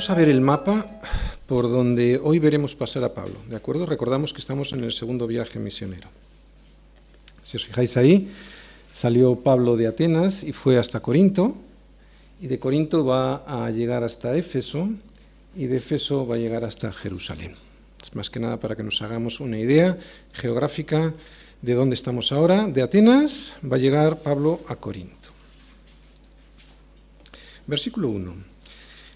Vamos a ver el mapa por donde hoy veremos pasar a Pablo, ¿de acuerdo? Recordamos que estamos en el segundo viaje misionero. Si os fijáis ahí, salió Pablo de Atenas y fue hasta Corinto, y de Corinto va a llegar hasta Éfeso, y de Éfeso va a llegar hasta Jerusalén. Es más que nada para que nos hagamos una idea geográfica de dónde estamos ahora. De Atenas va a llegar Pablo a Corinto. Versículo 1.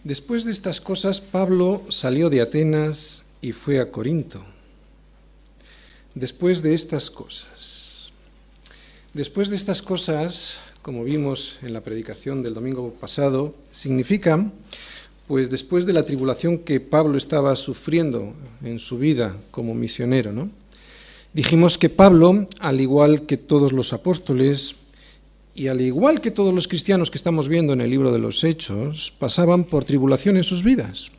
Después de estas cosas, Pablo salió de Atenas y fue a Corinto. Después de estas cosas. Después de estas cosas, como vimos en la predicación del domingo pasado, significa, pues después de la tribulación que Pablo estaba sufriendo en su vida como misionero, ¿no? Dijimos que Pablo, al igual que todos los apóstoles, y al igual que todos los cristianos que estamos viendo en el libro de los Hechos, pasaban por tribulación en sus vidas.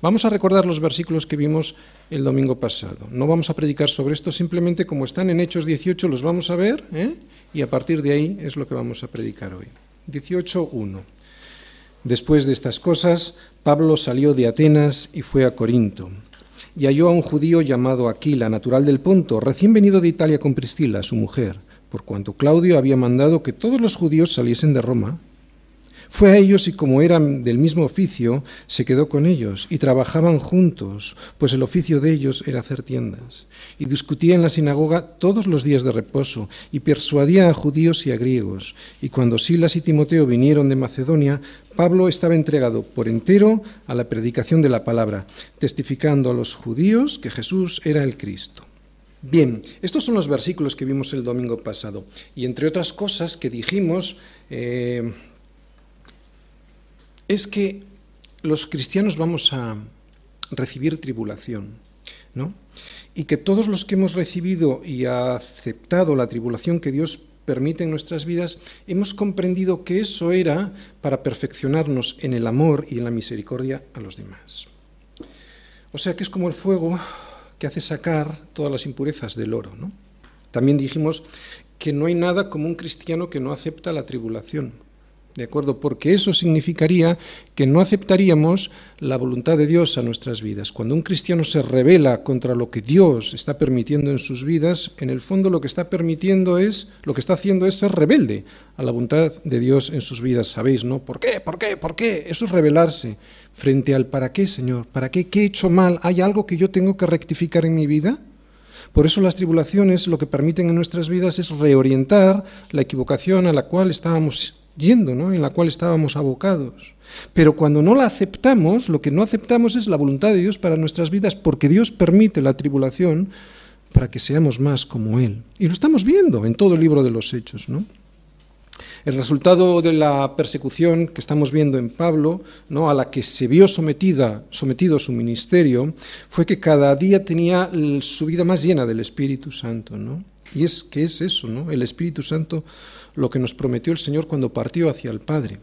Vamos a recordar los versículos que vimos el domingo pasado. No vamos a predicar sobre esto, simplemente como están en Hechos 18 los vamos a ver ¿eh? y a partir de ahí es lo que vamos a predicar hoy. 18.1. Después de estas cosas, Pablo salió de Atenas y fue a Corinto. Y halló a un judío llamado Aquila, natural del Ponto, recién venido de Italia con Priscila, su mujer por cuanto Claudio había mandado que todos los judíos saliesen de Roma. Fue a ellos y como eran del mismo oficio, se quedó con ellos y trabajaban juntos, pues el oficio de ellos era hacer tiendas. Y discutía en la sinagoga todos los días de reposo y persuadía a judíos y a griegos. Y cuando Silas y Timoteo vinieron de Macedonia, Pablo estaba entregado por entero a la predicación de la palabra, testificando a los judíos que Jesús era el Cristo. Bien, estos son los versículos que vimos el domingo pasado. Y entre otras cosas que dijimos, eh, es que los cristianos vamos a recibir tribulación, ¿no? Y que todos los que hemos recibido y aceptado la tribulación que Dios permite en nuestras vidas, hemos comprendido que eso era para perfeccionarnos en el amor y en la misericordia a los demás. O sea que es como el fuego que hace sacar todas las impurezas del oro. ¿no? También dijimos que no hay nada como un cristiano que no acepta la tribulación. ¿De acuerdo? Porque eso significaría que no aceptaríamos la voluntad de Dios a nuestras vidas. Cuando un cristiano se revela contra lo que Dios está permitiendo en sus vidas, en el fondo lo que está permitiendo es, lo que está haciendo es ser rebelde a la voluntad de Dios en sus vidas. ¿Sabéis, no? ¿Por qué? ¿Por qué? ¿Por qué? Eso es rebelarse frente al ¿para qué, Señor? ¿Para qué? ¿Qué he hecho mal? ¿Hay algo que yo tengo que rectificar en mi vida? Por eso las tribulaciones lo que permiten en nuestras vidas es reorientar la equivocación a la cual estábamos yendo, ¿no? en la cual estábamos abocados. Pero cuando no la aceptamos, lo que no aceptamos es la voluntad de Dios para nuestras vidas, porque Dios permite la tribulación para que seamos más como Él. Y lo estamos viendo en todo el libro de los Hechos. ¿no? El resultado de la persecución que estamos viendo en Pablo, ¿no? a la que se vio sometida, sometido su ministerio, fue que cada día tenía su vida más llena del Espíritu Santo. ¿no? Y es que es eso, ¿no? el Espíritu Santo lo que nos prometió el Señor cuando partió hacia el Padre.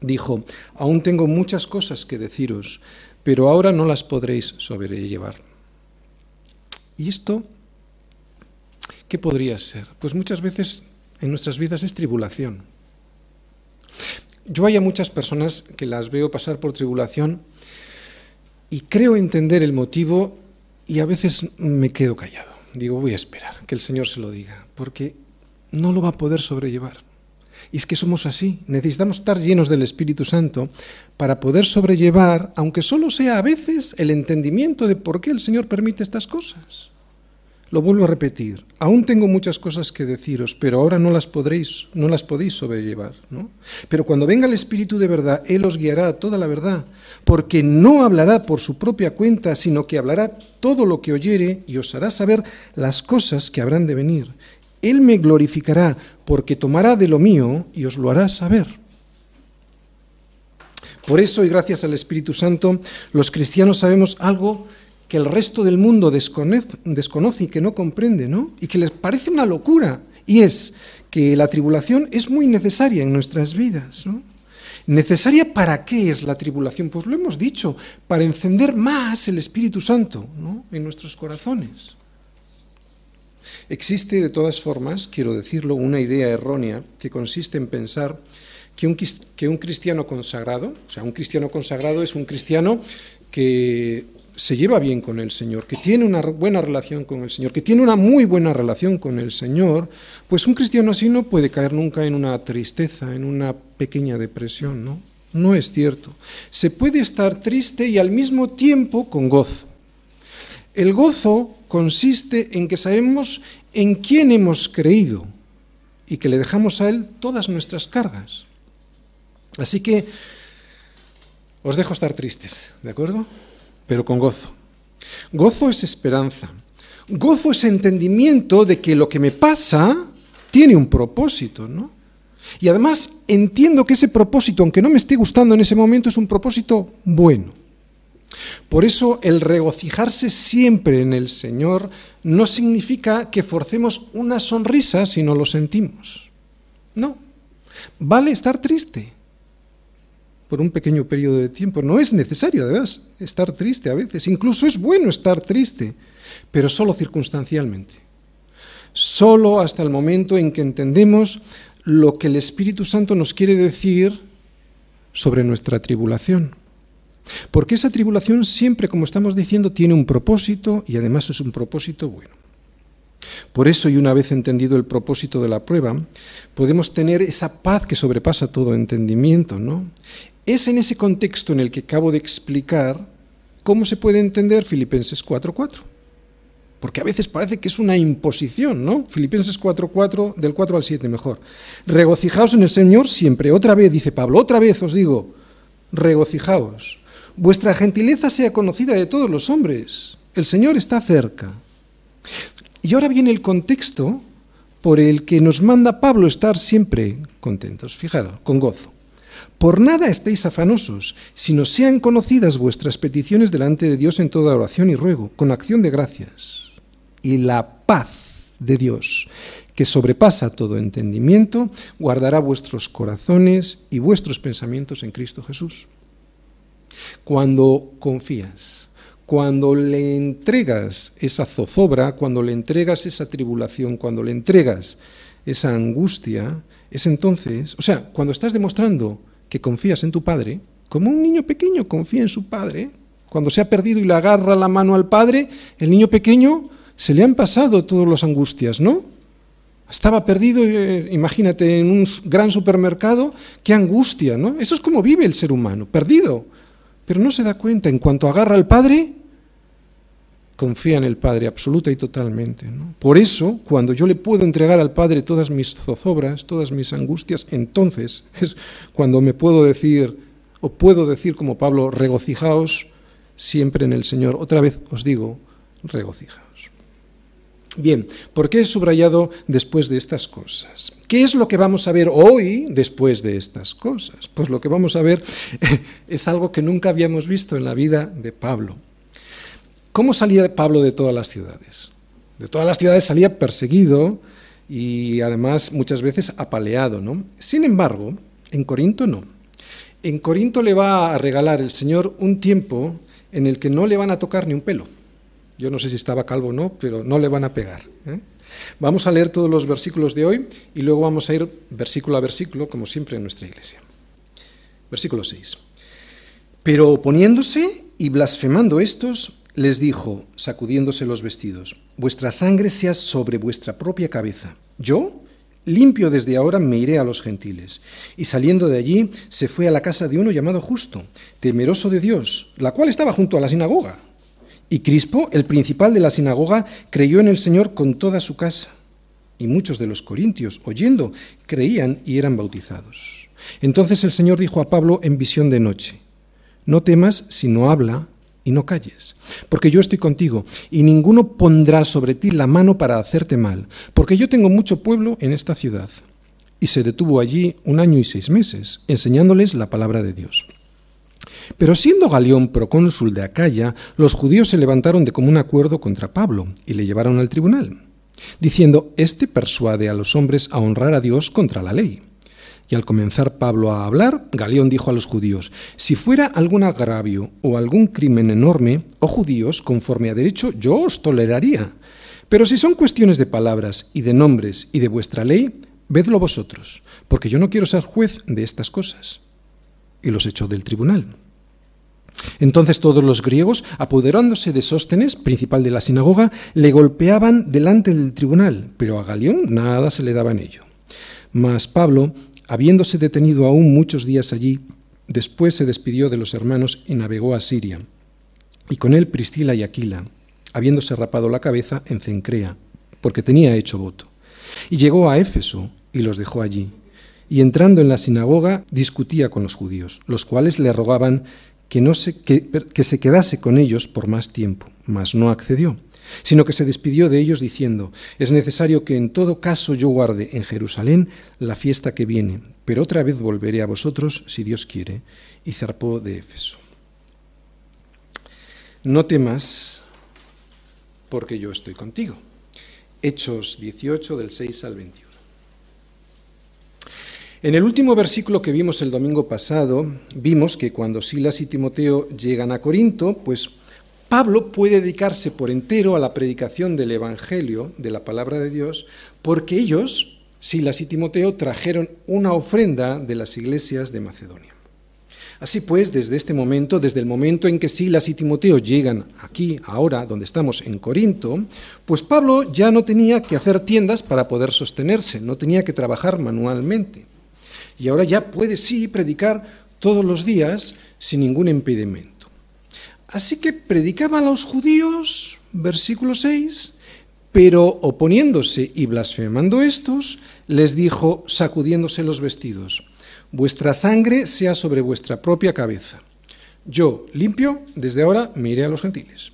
Dijo, aún tengo muchas cosas que deciros, pero ahora no las podréis sobrellevar. ¿Y esto qué podría ser? Pues muchas veces en nuestras vidas es tribulación. Yo hay muchas personas que las veo pasar por tribulación y creo entender el motivo y a veces me quedo callado. Digo, voy a esperar que el Señor se lo diga, porque no lo va a poder sobrellevar. Y es que somos así, necesitamos estar llenos del Espíritu Santo para poder sobrellevar, aunque solo sea a veces, el entendimiento de por qué el Señor permite estas cosas. Lo vuelvo a repetir, aún tengo muchas cosas que deciros, pero ahora no las podréis, no las podéis sobrellevar, ¿no? Pero cuando venga el Espíritu de verdad, Él os guiará a toda la verdad, porque no hablará por su propia cuenta, sino que hablará todo lo que oyere y os hará saber las cosas que habrán de venir. Él me glorificará porque tomará de lo mío y os lo hará saber. Por eso, y gracias al Espíritu Santo, los cristianos sabemos algo que el resto del mundo desconoce, y que no comprende, ¿no? Y que les parece una locura. Y es que la tribulación es muy necesaria en nuestras vidas, ¿no? ¿Necesaria para qué es la tribulación? Pues lo hemos dicho, para encender más el Espíritu Santo ¿no? en nuestros corazones. Existe, de todas formas, quiero decirlo, una idea errónea que consiste en pensar que un, que un cristiano consagrado, o sea, un cristiano consagrado es un cristiano que se lleva bien con el Señor, que tiene una buena relación con el Señor, que tiene una muy buena relación con el Señor, pues un cristiano así no puede caer nunca en una tristeza, en una pequeña depresión, ¿no? No es cierto. Se puede estar triste y al mismo tiempo con gozo. El gozo consiste en que sabemos en quién hemos creído y que le dejamos a Él todas nuestras cargas. Así que os dejo estar tristes, ¿de acuerdo? Pero con gozo. Gozo es esperanza. Gozo es entendimiento de que lo que me pasa tiene un propósito, ¿no? Y además entiendo que ese propósito, aunque no me esté gustando en ese momento, es un propósito bueno. Por eso el regocijarse siempre en el Señor no significa que forcemos una sonrisa si no lo sentimos. No. Vale estar triste por un pequeño periodo de tiempo. No es necesario, además, estar triste a veces. Incluso es bueno estar triste, pero solo circunstancialmente. Solo hasta el momento en que entendemos lo que el Espíritu Santo nos quiere decir sobre nuestra tribulación. Porque esa tribulación siempre, como estamos diciendo, tiene un propósito y además es un propósito bueno. Por eso, y una vez entendido el propósito de la prueba, podemos tener esa paz que sobrepasa todo entendimiento, ¿no? Es en ese contexto en el que acabo de explicar cómo se puede entender Filipenses 4.4. Porque a veces parece que es una imposición, ¿no? Filipenses 4.4, del 4 al 7 mejor. Regocijaos en el Señor siempre. Otra vez, dice Pablo, otra vez os digo, regocijaos vuestra gentileza sea conocida de todos los hombres. El Señor está cerca. Y ahora viene el contexto por el que nos manda Pablo estar siempre contentos. Fijaros, con gozo. Por nada estéis afanosos, sino sean conocidas vuestras peticiones delante de Dios en toda oración y ruego, con acción de gracias. Y la paz de Dios, que sobrepasa todo entendimiento, guardará vuestros corazones y vuestros pensamientos en Cristo Jesús. Cuando confías, cuando le entregas esa zozobra, cuando le entregas esa tribulación, cuando le entregas esa angustia, es entonces, o sea, cuando estás demostrando que confías en tu padre, como un niño pequeño confía en su padre, cuando se ha perdido y le agarra la mano al padre, el niño pequeño se le han pasado todas las angustias, ¿no? Estaba perdido, eh, imagínate, en un gran supermercado, qué angustia, ¿no? Eso es como vive el ser humano, perdido pero no se da cuenta. En cuanto agarra al Padre, confía en el Padre absoluta y totalmente. Por eso, cuando yo le puedo entregar al Padre todas mis zozobras, todas mis angustias, entonces es cuando me puedo decir, o puedo decir como Pablo, regocijaos siempre en el Señor. Otra vez os digo, regocijaos. Bien, ¿por qué he subrayado después de estas cosas? ¿Qué es lo que vamos a ver hoy después de estas cosas? Pues lo que vamos a ver es algo que nunca habíamos visto en la vida de Pablo. ¿Cómo salía Pablo de todas las ciudades? De todas las ciudades salía perseguido y además muchas veces apaleado, ¿no? Sin embargo, en Corinto no. En Corinto le va a regalar el Señor un tiempo en el que no le van a tocar ni un pelo yo no sé si estaba calvo o no, pero no le van a pegar. ¿eh? Vamos a leer todos los versículos de hoy y luego vamos a ir versículo a versículo, como siempre en nuestra iglesia. Versículo 6. Pero oponiéndose y blasfemando estos, les dijo, sacudiéndose los vestidos, vuestra sangre sea sobre vuestra propia cabeza. Yo, limpio desde ahora, me iré a los gentiles. Y saliendo de allí, se fue a la casa de uno llamado justo, temeroso de Dios, la cual estaba junto a la sinagoga. Y Crispo, el principal de la sinagoga, creyó en el Señor con toda su casa. Y muchos de los corintios, oyendo, creían y eran bautizados. Entonces el Señor dijo a Pablo en visión de noche, No temas, sino habla y no calles, porque yo estoy contigo, y ninguno pondrá sobre ti la mano para hacerte mal, porque yo tengo mucho pueblo en esta ciudad. Y se detuvo allí un año y seis meses, enseñándoles la palabra de Dios. Pero siendo Galión procónsul de Acaya, los judíos se levantaron de común acuerdo contra Pablo y le llevaron al tribunal, diciendo, Este persuade a los hombres a honrar a Dios contra la ley. Y al comenzar Pablo a hablar, Galeón dijo a los judíos, Si fuera algún agravio o algún crimen enorme, oh judíos, conforme a derecho, yo os toleraría. Pero si son cuestiones de palabras y de nombres y de vuestra ley, vedlo vosotros, porque yo no quiero ser juez de estas cosas. Y los echó del tribunal. Entonces todos los griegos, apoderándose de Sóstenes, principal de la sinagoga, le golpeaban delante del tribunal, pero a Galeón nada se le daba en ello. Mas Pablo, habiéndose detenido aún muchos días allí, después se despidió de los hermanos y navegó a Siria. Y con él Priscila y Aquila, habiéndose rapado la cabeza en Cencrea, porque tenía hecho voto. Y llegó a Éfeso y los dejó allí. Y entrando en la sinagoga discutía con los judíos, los cuales le rogaban que, no se, se quedase con ellos por más tiempo, mas no accedió, sino que se despidió de ellos diciendo, es necesario que en todo caso yo guarde en Jerusalén la fiesta que viene, pero otra vez volveré a vosotros si Dios quiere, y zarpó de Éfeso. No temas, porque yo estoy contigo. Hechos 18 del 6 al 21. En el último versículo que vimos el domingo pasado, vimos que cuando Silas y Timoteo llegan a Corinto, pues Pablo puede dedicarse por entero a la predicación del Evangelio, de la palabra de Dios, porque ellos, Silas y Timoteo, trajeron una ofrenda de las iglesias de Macedonia. Así pues, desde este momento, desde el momento en que Silas y Timoteo llegan aquí, ahora, donde estamos, en Corinto, pues Pablo ya no tenía que hacer tiendas para poder sostenerse, no tenía que trabajar manualmente y ahora ya puede sí predicar todos los días sin ningún impedimento. Así que predicaba a los judíos, versículo 6, pero oponiéndose y blasfemando estos, les dijo, sacudiéndose los vestidos, vuestra sangre sea sobre vuestra propia cabeza. Yo, limpio, desde ahora me iré a los gentiles.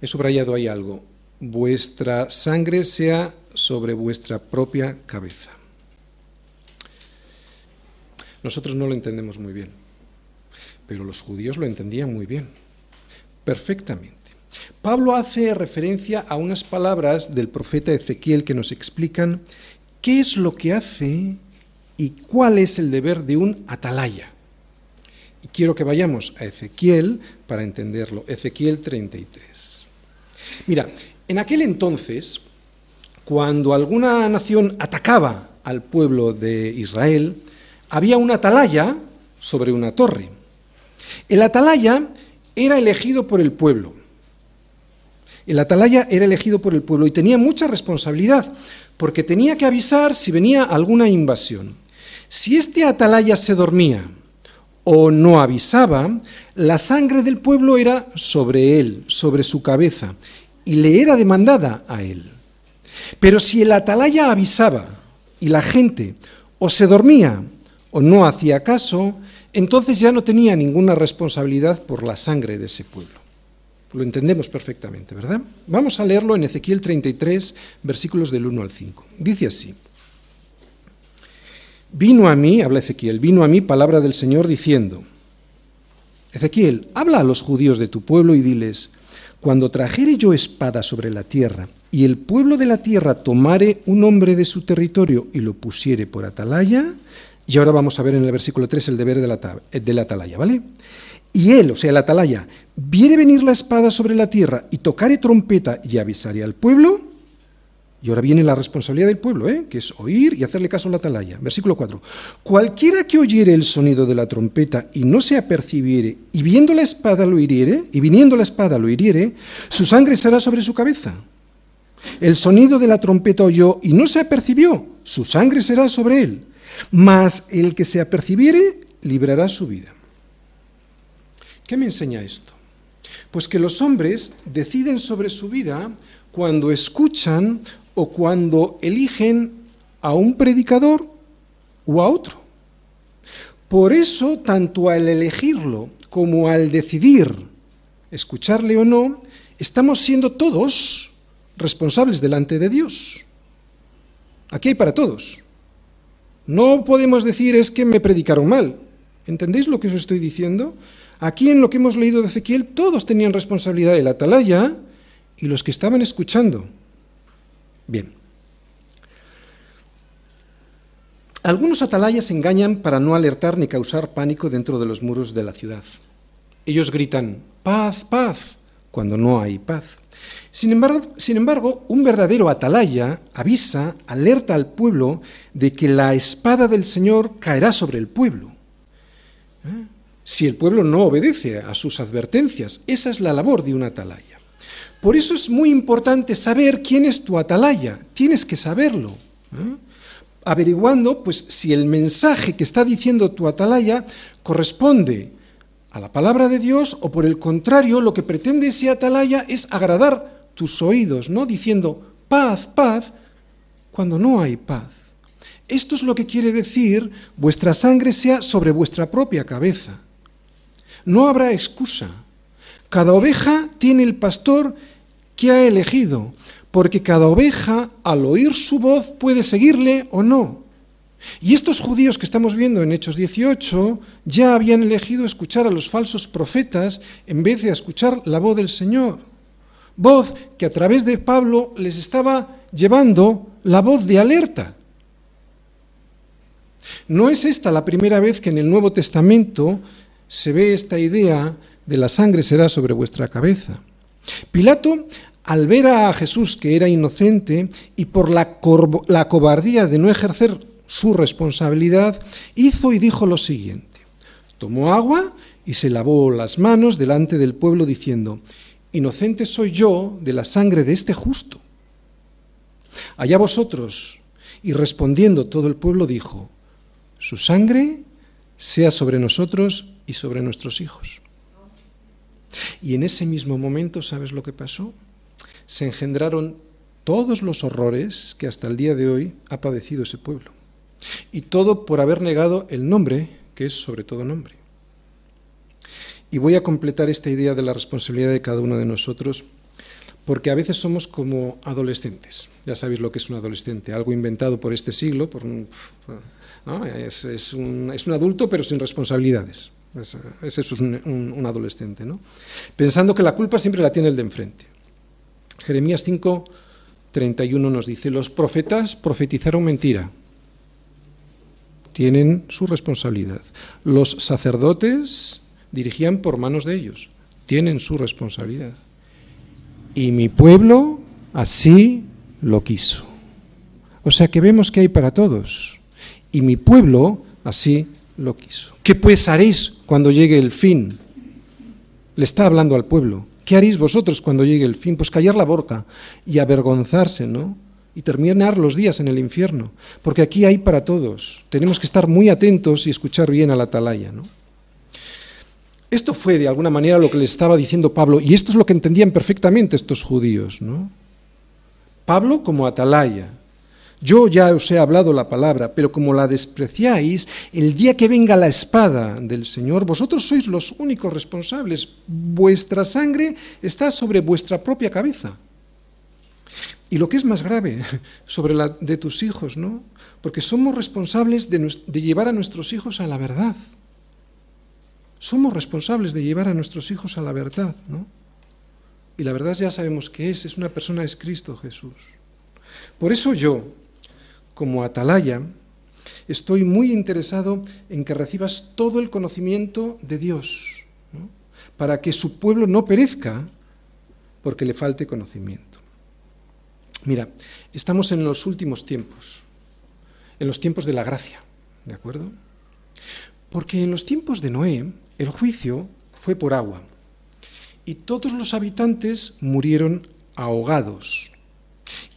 He subrayado ahí algo, vuestra sangre sea sobre vuestra propia cabeza. Nosotros no lo entendemos muy bien, pero los judíos lo entendían muy bien, perfectamente. Pablo hace referencia a unas palabras del profeta Ezequiel que nos explican qué es lo que hace y cuál es el deber de un atalaya. Y quiero que vayamos a Ezequiel para entenderlo. Ezequiel 33. Mira, en aquel entonces, cuando alguna nación atacaba al pueblo de Israel, había una atalaya sobre una torre. El atalaya era elegido por el pueblo. El atalaya era elegido por el pueblo y tenía mucha responsabilidad porque tenía que avisar si venía alguna invasión. Si este atalaya se dormía o no avisaba, la sangre del pueblo era sobre él, sobre su cabeza, y le era demandada a él. Pero si el atalaya avisaba y la gente o se dormía o no hacía caso, entonces ya no tenía ninguna responsabilidad por la sangre de ese pueblo. Lo entendemos perfectamente, ¿verdad? Vamos a leerlo en Ezequiel 33, versículos del 1 al 5. Dice así. Vino a mí, habla Ezequiel, vino a mí palabra del Señor diciendo, Ezequiel, habla a los judíos de tu pueblo y diles, cuando trajere yo espada sobre la tierra y el pueblo de la tierra tomare un hombre de su territorio y lo pusiere por atalaya, y ahora vamos a ver en el versículo 3 el deber de la, de la atalaya, ¿vale? Y él, o sea, el atalaya, viene venir la espada sobre la tierra y tocare trompeta y avisare al pueblo. Y ahora viene la responsabilidad del pueblo, ¿eh? que es oír y hacerle caso a la atalaya. Versículo 4. Cualquiera que oyere el sonido de la trompeta y no se apercibiere, y viendo la espada lo hiriere, y viniendo la espada lo hiriere, su sangre será sobre su cabeza. El sonido de la trompeta oyó y no se apercibió, su sangre será sobre él mas el que se apercibiere librará su vida. ¿Qué me enseña esto? Pues que los hombres deciden sobre su vida cuando escuchan o cuando eligen a un predicador o a otro. Por eso, tanto al elegirlo como al decidir escucharle o no, estamos siendo todos responsables delante de Dios. Aquí hay para todos. No podemos decir es que me predicaron mal. ¿Entendéis lo que os estoy diciendo? Aquí en lo que hemos leído de Ezequiel, todos tenían responsabilidad, el atalaya y los que estaban escuchando. Bien. Algunos atalayas engañan para no alertar ni causar pánico dentro de los muros de la ciudad. Ellos gritan, paz, paz, cuando no hay paz. Sin embargo, un verdadero atalaya avisa, alerta al pueblo de que la espada del Señor caerá sobre el pueblo. ¿Eh? Si el pueblo no obedece a sus advertencias, esa es la labor de un atalaya. Por eso es muy importante saber quién es tu atalaya, tienes que saberlo. ¿eh? Averiguando pues si el mensaje que está diciendo tu atalaya corresponde a la palabra de Dios o por el contrario lo que pretende ese atalaya es agradar tus oídos, ¿no? Diciendo paz, paz, cuando no hay paz. Esto es lo que quiere decir vuestra sangre sea sobre vuestra propia cabeza. No habrá excusa. Cada oveja tiene el pastor que ha elegido, porque cada oveja al oír su voz puede seguirle o no. Y estos judíos que estamos viendo en Hechos 18 ya habían elegido escuchar a los falsos profetas en vez de escuchar la voz del Señor. Voz que a través de Pablo les estaba llevando la voz de alerta. No es esta la primera vez que en el Nuevo Testamento se ve esta idea de la sangre será sobre vuestra cabeza. Pilato, al ver a Jesús que era inocente y por la, la cobardía de no ejercer su responsabilidad, hizo y dijo lo siguiente. Tomó agua y se lavó las manos delante del pueblo diciendo, Inocente soy yo de la sangre de este justo. Allá vosotros. Y respondiendo todo el pueblo dijo, Su sangre sea sobre nosotros y sobre nuestros hijos. Y en ese mismo momento, ¿sabes lo que pasó? Se engendraron todos los horrores que hasta el día de hoy ha padecido ese pueblo. Y todo por haber negado el nombre, que es sobre todo nombre. Y voy a completar esta idea de la responsabilidad de cada uno de nosotros, porque a veces somos como adolescentes. Ya sabéis lo que es un adolescente, algo inventado por este siglo, es, un, adulto pero sin responsabilidades. Ese es un, un, adolescente, ¿no? Pensando que la culpa siempre la tiene el de enfrente. Jeremías 5, 31 nos dice, los profetas profetizaron mentira, tienen su responsabilidad. Los sacerdotes dirigían por manos de ellos, tienen su responsabilidad. Y mi pueblo así lo quiso. O sea que vemos que hay para todos. Y mi pueblo así lo quiso. ¿Qué pues haréis cuando llegue el fin? Le está hablando al pueblo. ¿Qué haréis vosotros cuando llegue el fin? Pues callar la boca y avergonzarse, ¿no? y terminar los días en el infierno, porque aquí hay para todos. Tenemos que estar muy atentos y escuchar bien a la atalaya. ¿no? Esto fue de alguna manera lo que le estaba diciendo Pablo, y esto es lo que entendían perfectamente estos judíos. ¿no? Pablo como atalaya. Yo ya os he hablado la palabra, pero como la despreciáis, el día que venga la espada del Señor, vosotros sois los únicos responsables. Vuestra sangre está sobre vuestra propia cabeza. Y lo que es más grave, sobre la de tus hijos, ¿no? Porque somos responsables de, de, llevar a nuestros hijos a la verdad. Somos responsables de llevar a nuestros hijos a la verdad, ¿no? Y la verdad ya sabemos que es, es una persona, es Cristo Jesús. Por eso yo, como atalaya, estoy muy interesado en que recibas todo el conocimiento de Dios, ¿no? para que su pueblo no perezca porque le falte conocimiento. Mira, estamos en los últimos tiempos, en los tiempos de la gracia, ¿de acuerdo? Porque en los tiempos de Noé el juicio fue por agua y todos los habitantes murieron ahogados.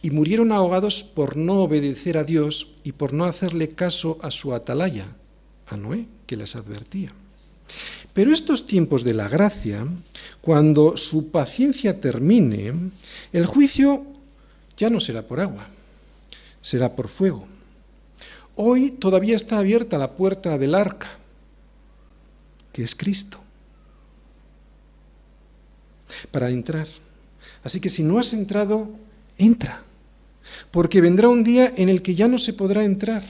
Y murieron ahogados por no obedecer a Dios y por no hacerle caso a su atalaya, a Noé, que les advertía. Pero estos tiempos de la gracia, cuando su paciencia termine, el juicio ya no será por agua, será por fuego. Hoy todavía está abierta la puerta del arca, que es Cristo, para entrar. Así que si no has entrado, entra, porque vendrá un día en el que ya no se podrá entrar.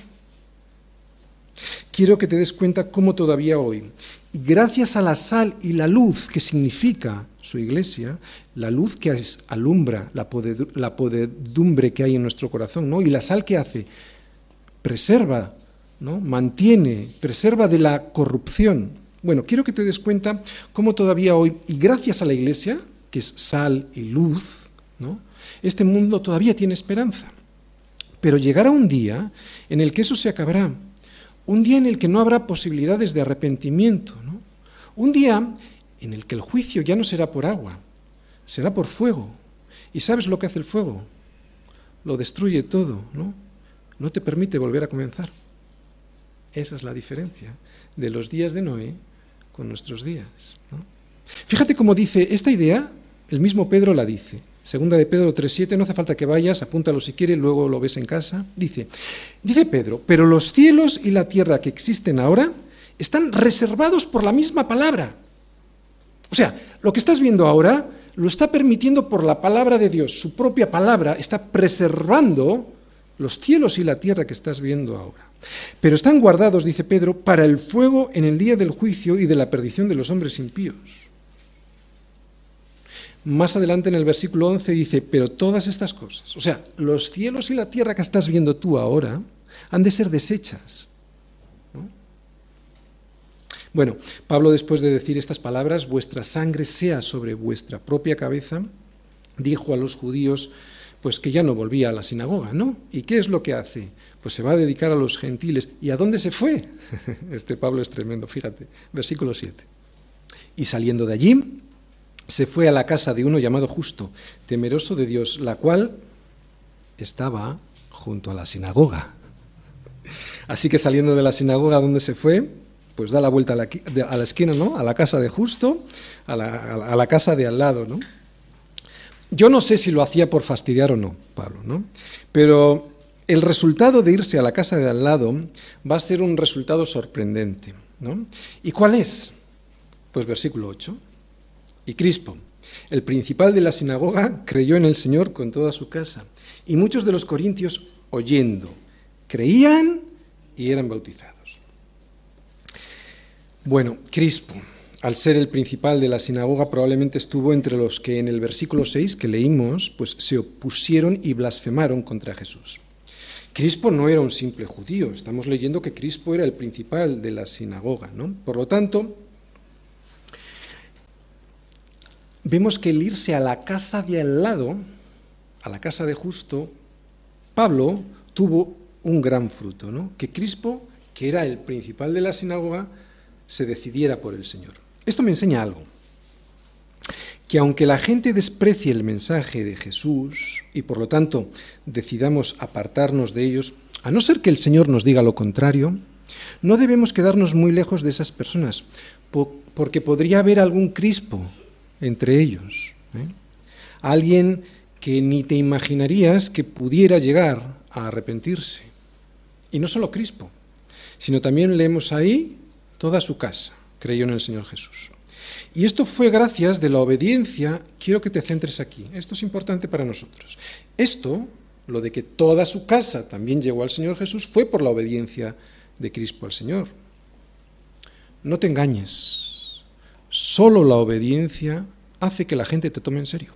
quiero que te des cuenta cómo todavía hoy, gracias a la sal y la luz que significa su iglesia, la luz que alumbra la, podedumbre que hay en nuestro corazón, ¿no? Y la sal que hace, preserva, ¿no? Mantiene, preserva de la corrupción. Bueno, quiero que te des cuenta cómo todavía hoy, y gracias a la iglesia, que es sal y luz. Este mundo todavía tiene esperanza. Pero llegará un día en el que eso se acabará un día en el que no habrá posibilidades de arrepentimiento, un día en el que el juicio ya no será por agua, será por fuego. ¿Y sabes lo que hace el fuego? Lo destruye todo. No te permite volver a comenzar. Esa es la diferencia de los días de Noé con nuestros días. Fíjate cómo dice esta idea, el mismo Pedro la dice. Segunda de Pedro 3.7, no hace falta que vayas, apúntalo si quieres, luego lo ves en casa. Dice, dice Pedro, pero los cielos y la tierra que existen ahora están reservados por la misma palabra. O sea, lo que estás viendo ahora lo está permitiendo por la palabra de Dios. Su propia palabra está preservando los cielos y la tierra que estás viendo ahora. Pero están guardados, dice Pedro, para el fuego en el día del juicio y de la perdición de los hombres impíos. Más adelante en el versículo 11 dice, pero todas estas cosas, o sea, los cielos y la tierra que estás viendo tú ahora, han de ser desechas. Bueno, Pablo después de decir estas palabras, vuestra sangre sea sobre vuestra propia cabeza, dijo a los judíos, pues que ya no volvía a la sinagoga, ¿no? ¿Y qué es lo que hace? Pues se va a dedicar a los gentiles. ¿Y a dónde se fue? Este Pablo es tremendo, fíjate, versículo 7. Y saliendo de allí, se fue a la casa de uno llamado justo, temeroso de Dios, la cual estaba junto a la sinagoga. Así que saliendo de la sinagoga, ¿dónde se fue? Pues da la vuelta a la, esquina, ¿no? A la casa de justo, a la, a la, casa de al lado, ¿no? Yo no sé si lo hacía por fastidiar o no, Pablo, ¿no? Pero el resultado de irse a la casa de al lado va a ser un resultado sorprendente, ¿no? ¿Y cuál es? Pues versículo 8. Y Crispo, el principal de la sinagoga, creyó en el Señor con toda su casa. Y muchos de los corintios, oyendo, creían y eran bautizados. Bueno, Crispo, al ser el principal de la sinagoga, probablemente estuvo entre los que en el versículo 6 que leímos, pues se opusieron y blasfemaron contra Jesús. Crispo no era un simple judío, estamos leyendo que Crispo era el principal de la sinagoga, ¿no? Por lo tanto, vemos que el irse a la casa de al lado, a la casa de justo, Pablo tuvo un gran fruto, ¿no? que Crispo, que era el principal de la sinagoga, se decidiera por el Señor. Esto me enseña algo, que aunque la gente desprecie el mensaje de Jesús y por lo tanto decidamos apartarnos de ellos, a no ser que el Señor nos diga lo contrario, no debemos quedarnos muy lejos de esas personas, porque podría haber algún Crispo entre ellos. ¿eh? Alguien que ni te imaginarías que pudiera llegar a arrepentirse. Y no solo Crispo, sino también leemos ahí toda su casa, creyó en el Señor Jesús. Y esto fue gracias de la obediencia, quiero que te centres aquí, esto es importante para nosotros. Esto, lo de que toda su casa también llegó al Señor Jesús, fue por la obediencia de Crispo al Señor. No te engañes, Solo la obediencia hace que la gente te tome en serio.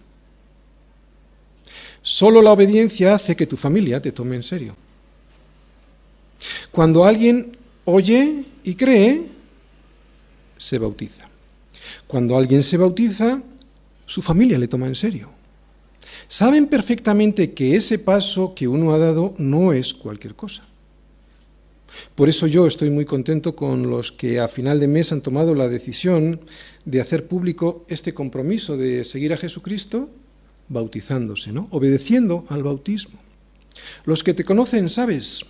Solo la obediencia hace que tu familia te tome en serio. Cuando alguien oye y cree, se bautiza. Cuando alguien se bautiza, su familia le toma en serio. Saben perfectamente que ese paso que uno ha dado no es cualquier cosa. Por eso yo estoy muy contento con los que a final de mes han tomado la decisión de hacer público este compromiso de seguir a Jesucristo bautizándose, ¿no? Obedeciendo al bautismo. Los que te conocen, sabes,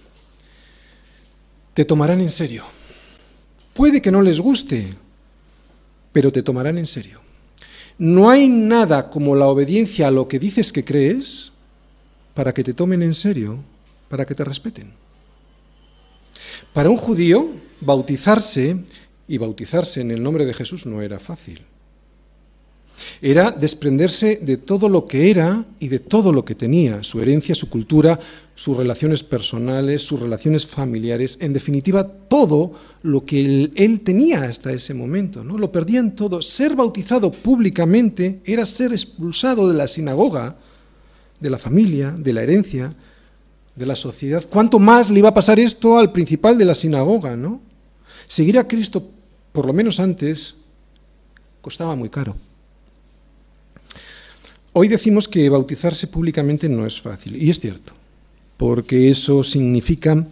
te tomarán en serio. Puede que no les guste, pero te tomarán en serio. No hay nada como la obediencia a lo que dices que crees para que te tomen en serio, para que te respeten. Para un judío, bautizarse y bautizarse en el nombre de Jesús no era fácil. Era desprenderse de todo lo que era y de todo lo que tenía, su herencia, su cultura, sus relaciones personales, sus relaciones familiares, en definitiva, todo lo que él, tenía hasta ese momento. ¿no? Lo perdían todo. Ser bautizado públicamente era ser expulsado de la sinagoga, de la familia, de la herencia, de la sociedad. ¿Cuánto más le iba a pasar esto al principal de la sinagoga? ¿no? Seguir a Cristo, por lo menos antes, costaba muy caro. Hoy decimos que bautizarse públicamente no es fácil, y es cierto, porque eso significa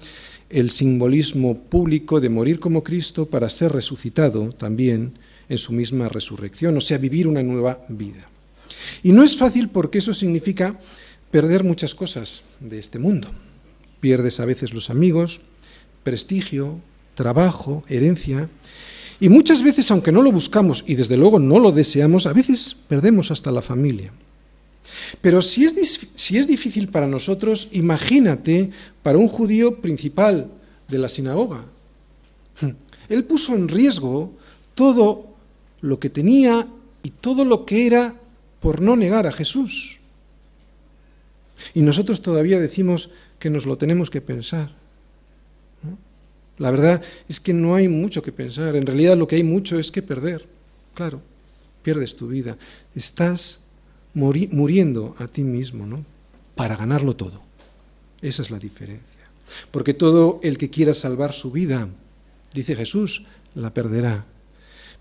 el simbolismo público de morir como Cristo para ser resucitado también en su misma resurrección, o sea, vivir una nueva vida. Y no es fácil porque eso significa perder muchas cosas de este mundo. Pierdes a veces los amigos, prestigio, trabajo, herencia, y muchas veces, aunque no lo buscamos y desde luego no lo deseamos, a veces perdemos hasta la familia. Pero si es, si es difícil para nosotros, imagínate para un judío principal de la sinagoga. Él puso en riesgo todo lo que tenía y todo lo que era por no negar a Jesús. Y nosotros todavía decimos que nos lo tenemos que pensar. La verdad es que no hay mucho que pensar. En realidad lo que hay mucho es que perder. Claro, pierdes tu vida. Estás muriendo a ti mismo, ¿no? Para ganarlo todo. Esa es la diferencia. Porque todo el que quiera salvar su vida, dice Jesús, la perderá.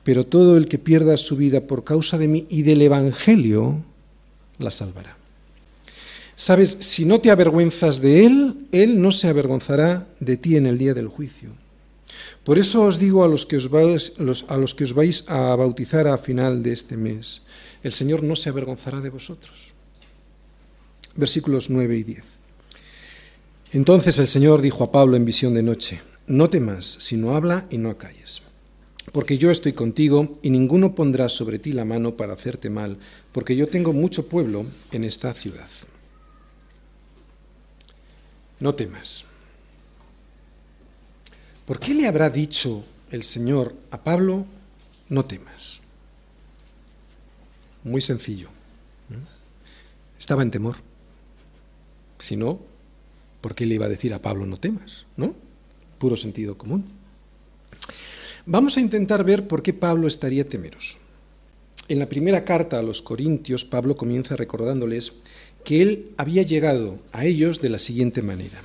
Pero todo el que pierda su vida por causa de mí y del Evangelio, la salvará. Sabes, si no te avergüenzas de Él, Él no se avergonzará de ti en el día del juicio. Por eso os digo a los que os vais, a, los que os vais a bautizar a final de este mes, el Señor no se avergonzará de vosotros. Versículos 9 y 10. Entonces el Señor dijo a Pablo en visión de noche, no temas, sino habla y no acalles. Porque yo estoy contigo y ninguno pondrá sobre ti la mano para hacerte mal, porque yo tengo mucho pueblo en esta ciudad. No temas. ¿Por qué le habrá dicho el Señor a Pablo, no temas? Muy sencillo. Estaba en temor. Si no, ¿por qué le iba a decir a Pablo no temas? ¿No? Puro sentido común. Vamos a intentar ver por qué Pablo estaría temeroso. En la primera carta a los Corintios, Pablo comienza recordándoles que él había llegado a ellos de la siguiente manera.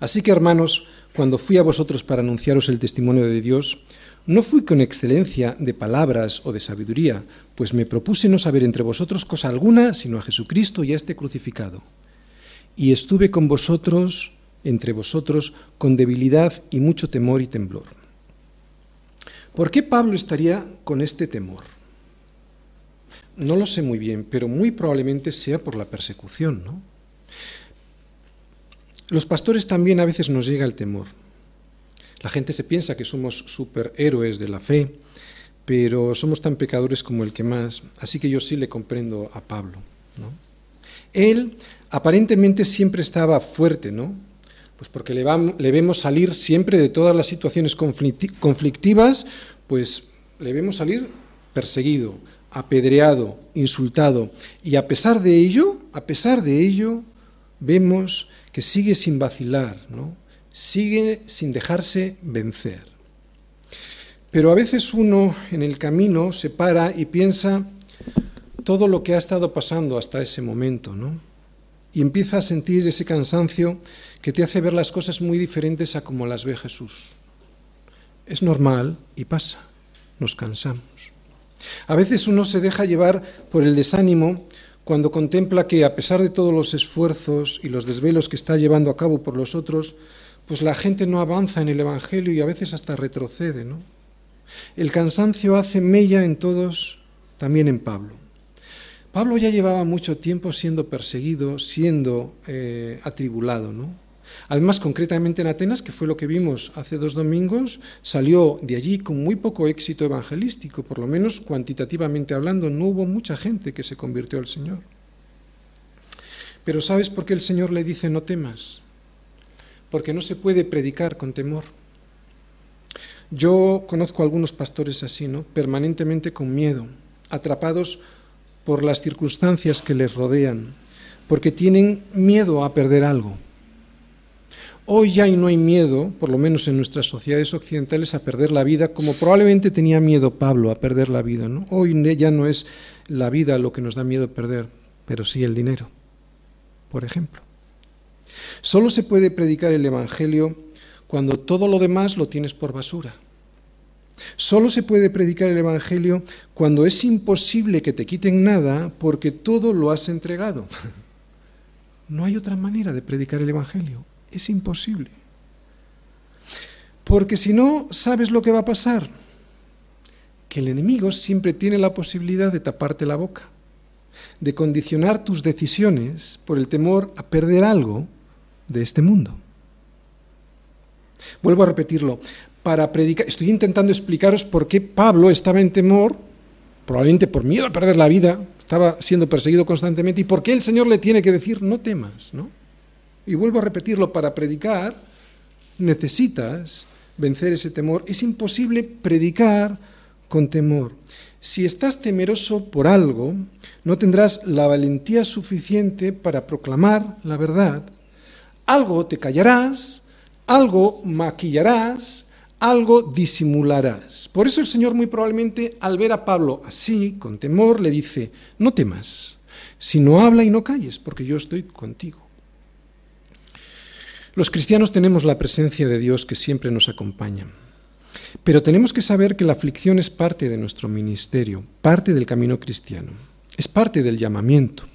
Así que, hermanos, cuando fui a vosotros para anunciaros el testimonio de Dios, no fui con excelencia de palabras o de sabiduría, pues me propuse no saber entre vosotros cosa alguna, sino a Jesucristo y a este crucificado. Y estuve con vosotros, entre vosotros, con debilidad y mucho temor y temblor. ¿Por qué Pablo estaría con este temor? No lo sé muy bien, pero muy probablemente sea por la persecución, ¿no? Los pastores también a veces nos llega el temor. La gente se piensa que somos superhéroes de la fe, pero somos tan pecadores como el que más, así que yo sí le comprendo a Pablo. Él aparentemente siempre estaba fuerte, ¿no? Pues porque le, vemos salir siempre de todas las situaciones conflictivas, pues le vemos salir perseguido, apedreado, insultado, y a pesar de ello, a pesar de ello, vemos que sigue sin vacilar, ¿no? Sigue sin dejarse vencer. Pero a veces uno en el camino se para y piensa todo lo que ha estado pasando hasta ese momento, ¿no? Y empieza a sentir ese cansancio que te hace ver las cosas muy diferentes a como las ve Jesús. Es normal y pasa, nos cansamos. A veces uno se deja llevar por el desánimo cuando contempla que a pesar de todos los esfuerzos y los desvelos que está llevando a cabo por los otros, pues la gente no avanza en el Evangelio y a veces hasta retrocede. ¿no? El cansancio hace mella en todos, también en Pablo. Pablo ya llevaba mucho tiempo siendo perseguido, siendo eh, atribulado. ¿no? Además, concretamente en Atenas, que fue lo que vimos hace dos domingos, salió de allí con muy poco éxito evangelístico, por lo menos cuantitativamente hablando, no hubo mucha gente que se convirtió al Señor. Pero ¿sabes por qué el Señor le dice no temas? Porque no se puede predicar con temor. Yo conozco a algunos pastores así, ¿no? Permanentemente con miedo. atrapados por las circunstancias que les rodean, porque tienen miedo a perder algo. Hoy ya no hay miedo, por lo menos en nuestras sociedades occidentales, a perder la vida, como probablemente tenía miedo Pablo a perder la vida. ¿no? Hoy ya no es la vida lo que nos da miedo perder, pero sí el dinero, por ejemplo. Solo se puede predicar el Evangelio cuando todo lo demás lo tienes por basura. Solo se puede predicar el Evangelio cuando es imposible que te quiten nada porque todo lo has entregado. No hay otra manera de predicar el Evangelio. Es imposible. Porque si no, ¿sabes lo que va a pasar? Que el enemigo siempre tiene la posibilidad de taparte la boca, de condicionar tus decisiones por el temor a perder algo de este mundo. Vuelvo a repetirlo, para predicar, estoy intentando explicaros por qué Pablo estaba en temor, probablemente por miedo a perder la vida, estaba siendo perseguido constantemente, y por qué el Señor le tiene que decir, no temas, ¿no? Y vuelvo a repetirlo, para predicar necesitas vencer ese temor. Es imposible predicar con temor. Si estás temeroso por algo, no tendrás la valentía suficiente para proclamar la verdad. Algo te callarás, algo maquillarás, algo disimularás. Por eso el Señor muy probablemente al ver a Pablo así, con temor, le dice, no temas, sino habla y no calles, porque yo estoy contigo. Los cristianos tenemos la presencia de Dios que siempre nos acompaña, pero tenemos que saber que la aflicción es parte de nuestro ministerio, parte del camino cristiano, es parte del llamamiento.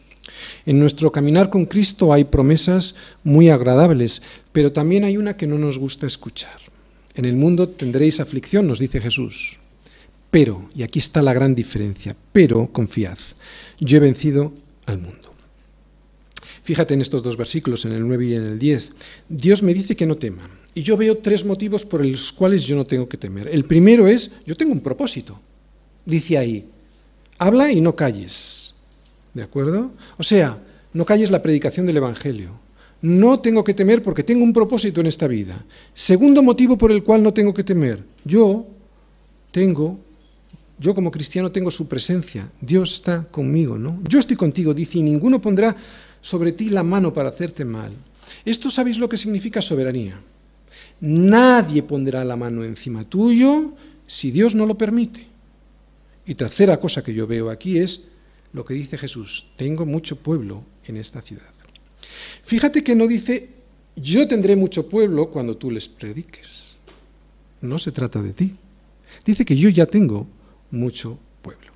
En nuestro caminar con Cristo hay promesas muy agradables, pero también hay una que no nos gusta escuchar. En el mundo tendréis aflicción, nos dice Jesús. Pero, y aquí está la gran diferencia, pero confiad, yo he vencido al mundo. Fíjate en estos dos versículos, en el 9 y en el 10. Dios me dice que no tema. Y yo veo tres motivos por los cuales yo no tengo que temer. El primero es, yo tengo un propósito. Dice ahí, habla y no calles. ¿De acuerdo? O sea, no calles la predicación del Evangelio. No tengo que temer porque tengo un propósito en esta vida. Segundo motivo por el cual no tengo que temer. Yo tengo, yo como cristiano tengo su presencia. Dios está conmigo, ¿no? Yo estoy contigo, dice, y ninguno pondrá sobre ti la mano para hacerte mal. Esto sabéis lo que significa soberanía. Nadie pondrá la mano encima tuyo si Dios no lo permite. Y tercera cosa que yo veo aquí es lo que dice Jesús, tengo mucho pueblo en esta ciudad. Fíjate que no dice, yo tendré mucho pueblo cuando tú les prediques. No se trata de ti. Dice que yo ya tengo mucho pueblo.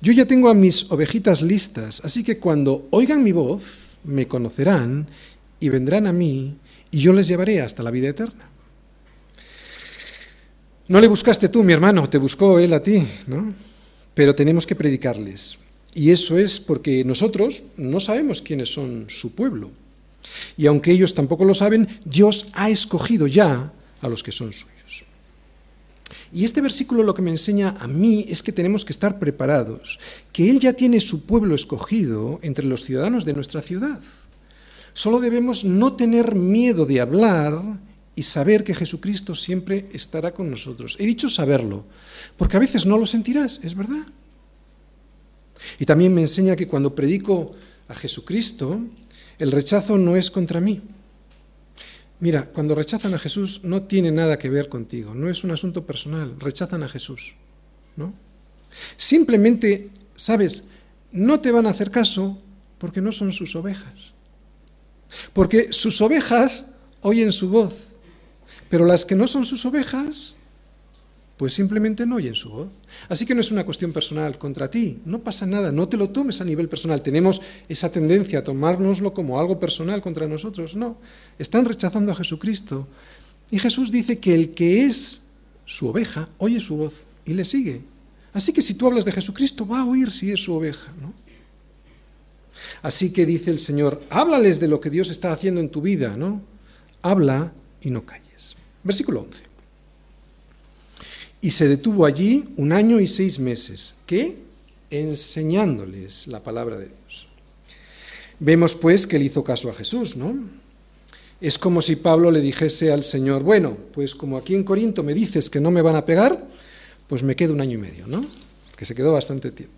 Yo ya tengo a mis ovejitas listas, así que cuando oigan mi voz, me conocerán y vendrán a mí y yo les llevaré hasta la vida eterna. No le buscaste tú, mi hermano, te buscó él a ti, ¿no? Pero tenemos que predicarles. Y eso es porque nosotros no sabemos quiénes son su pueblo. Y aunque ellos tampoco lo saben, Dios ha escogido ya a los que son suyos. Y este versículo lo que me enseña a mí es que tenemos que estar preparados, que Él ya tiene su pueblo escogido entre los ciudadanos de nuestra ciudad. Solo debemos no tener miedo de hablar y saber que Jesucristo siempre estará con nosotros. He dicho saberlo, porque a veces no lo sentirás, es verdad. Y también me enseña que cuando predico a Jesucristo, el rechazo no es contra mí. Mira, cuando rechazan a Jesús no tiene nada que ver contigo, no es un asunto personal, rechazan a Jesús, ¿no? Simplemente, sabes, no te van a hacer caso porque no son sus ovejas. Porque sus ovejas oyen su voz, pero las que no son sus ovejas pues simplemente no oyen su voz. Así que no es una cuestión personal contra ti, no pasa nada, no te lo tomes a nivel personal. Tenemos esa tendencia a tomárnoslo como algo personal contra nosotros. No, están rechazando a Jesucristo. Y Jesús dice que el que es su oveja oye su voz y le sigue. Así que si tú hablas de Jesucristo, va a oír si es su oveja. Así que dice el Señor, háblales de lo que Dios está haciendo en tu vida, ¿no? Habla y no calles. Versículo 11 y se detuvo allí un año y seis meses. ¿Qué? Enseñándoles la palabra de Dios. Vemos pues que él hizo caso a Jesús, ¿no? Es como si Pablo le dijese al Señor, bueno, pues como aquí en Corinto me dices que no me van a pegar, pues me quedo un año y medio, ¿no? Que se quedó bastante tiempo.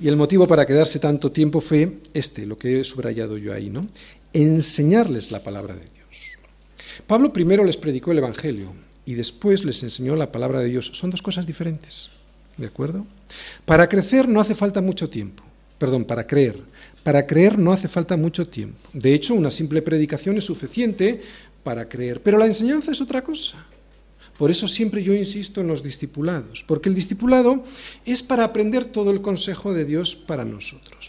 Y el motivo para quedarse tanto tiempo fue este, lo que he subrayado yo ahí, ¿no? Enseñarles la palabra de Dios. Pablo primero les predicó el Evangelio y después les enseñó la palabra de Dios. Son dos cosas diferentes, ¿de acuerdo? Para crecer no hace falta mucho tiempo. Perdón, para creer. Para creer no hace falta mucho tiempo. De hecho, una simple predicación es suficiente para creer. Pero la enseñanza es otra cosa. Por eso siempre yo insisto en los discipulados, porque el discipulado es para aprender todo el consejo de Dios para nosotros.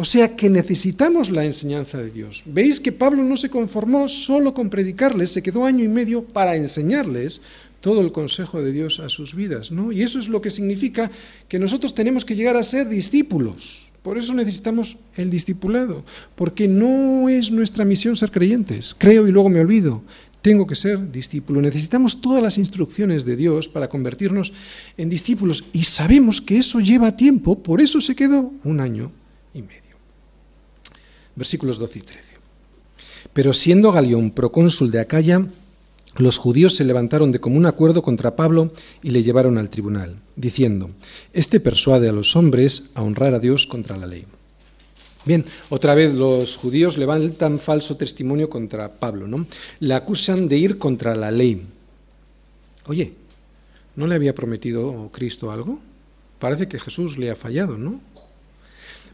O sea que necesitamos la enseñanza de Dios. Veis que Pablo no se conformó solo con predicarles, se quedó año y medio para enseñarles todo el consejo de Dios a sus vidas, ¿no? Y eso es lo que significa que nosotros tenemos que llegar a ser discípulos. Por eso necesitamos el discipulado, porque no es nuestra misión ser creyentes. Creo y luego me olvido tengo que ser discípulo. Necesitamos todas las instrucciones de Dios para convertirnos en discípulos y sabemos que eso lleva tiempo, por eso se quedó un año y medio. Versículos 12 y 13. Pero siendo Galión procónsul de Acaya, los judíos se levantaron de común acuerdo contra Pablo y le llevaron al tribunal, diciendo, Este persuade a los hombres a honrar a Dios contra la ley. Bien, otra vez los judíos levantan falso testimonio contra Pablo, ¿no? Le acusan de ir contra la ley. Oye, ¿no le había prometido Cristo algo? Parece que Jesús le ha fallado, ¿no?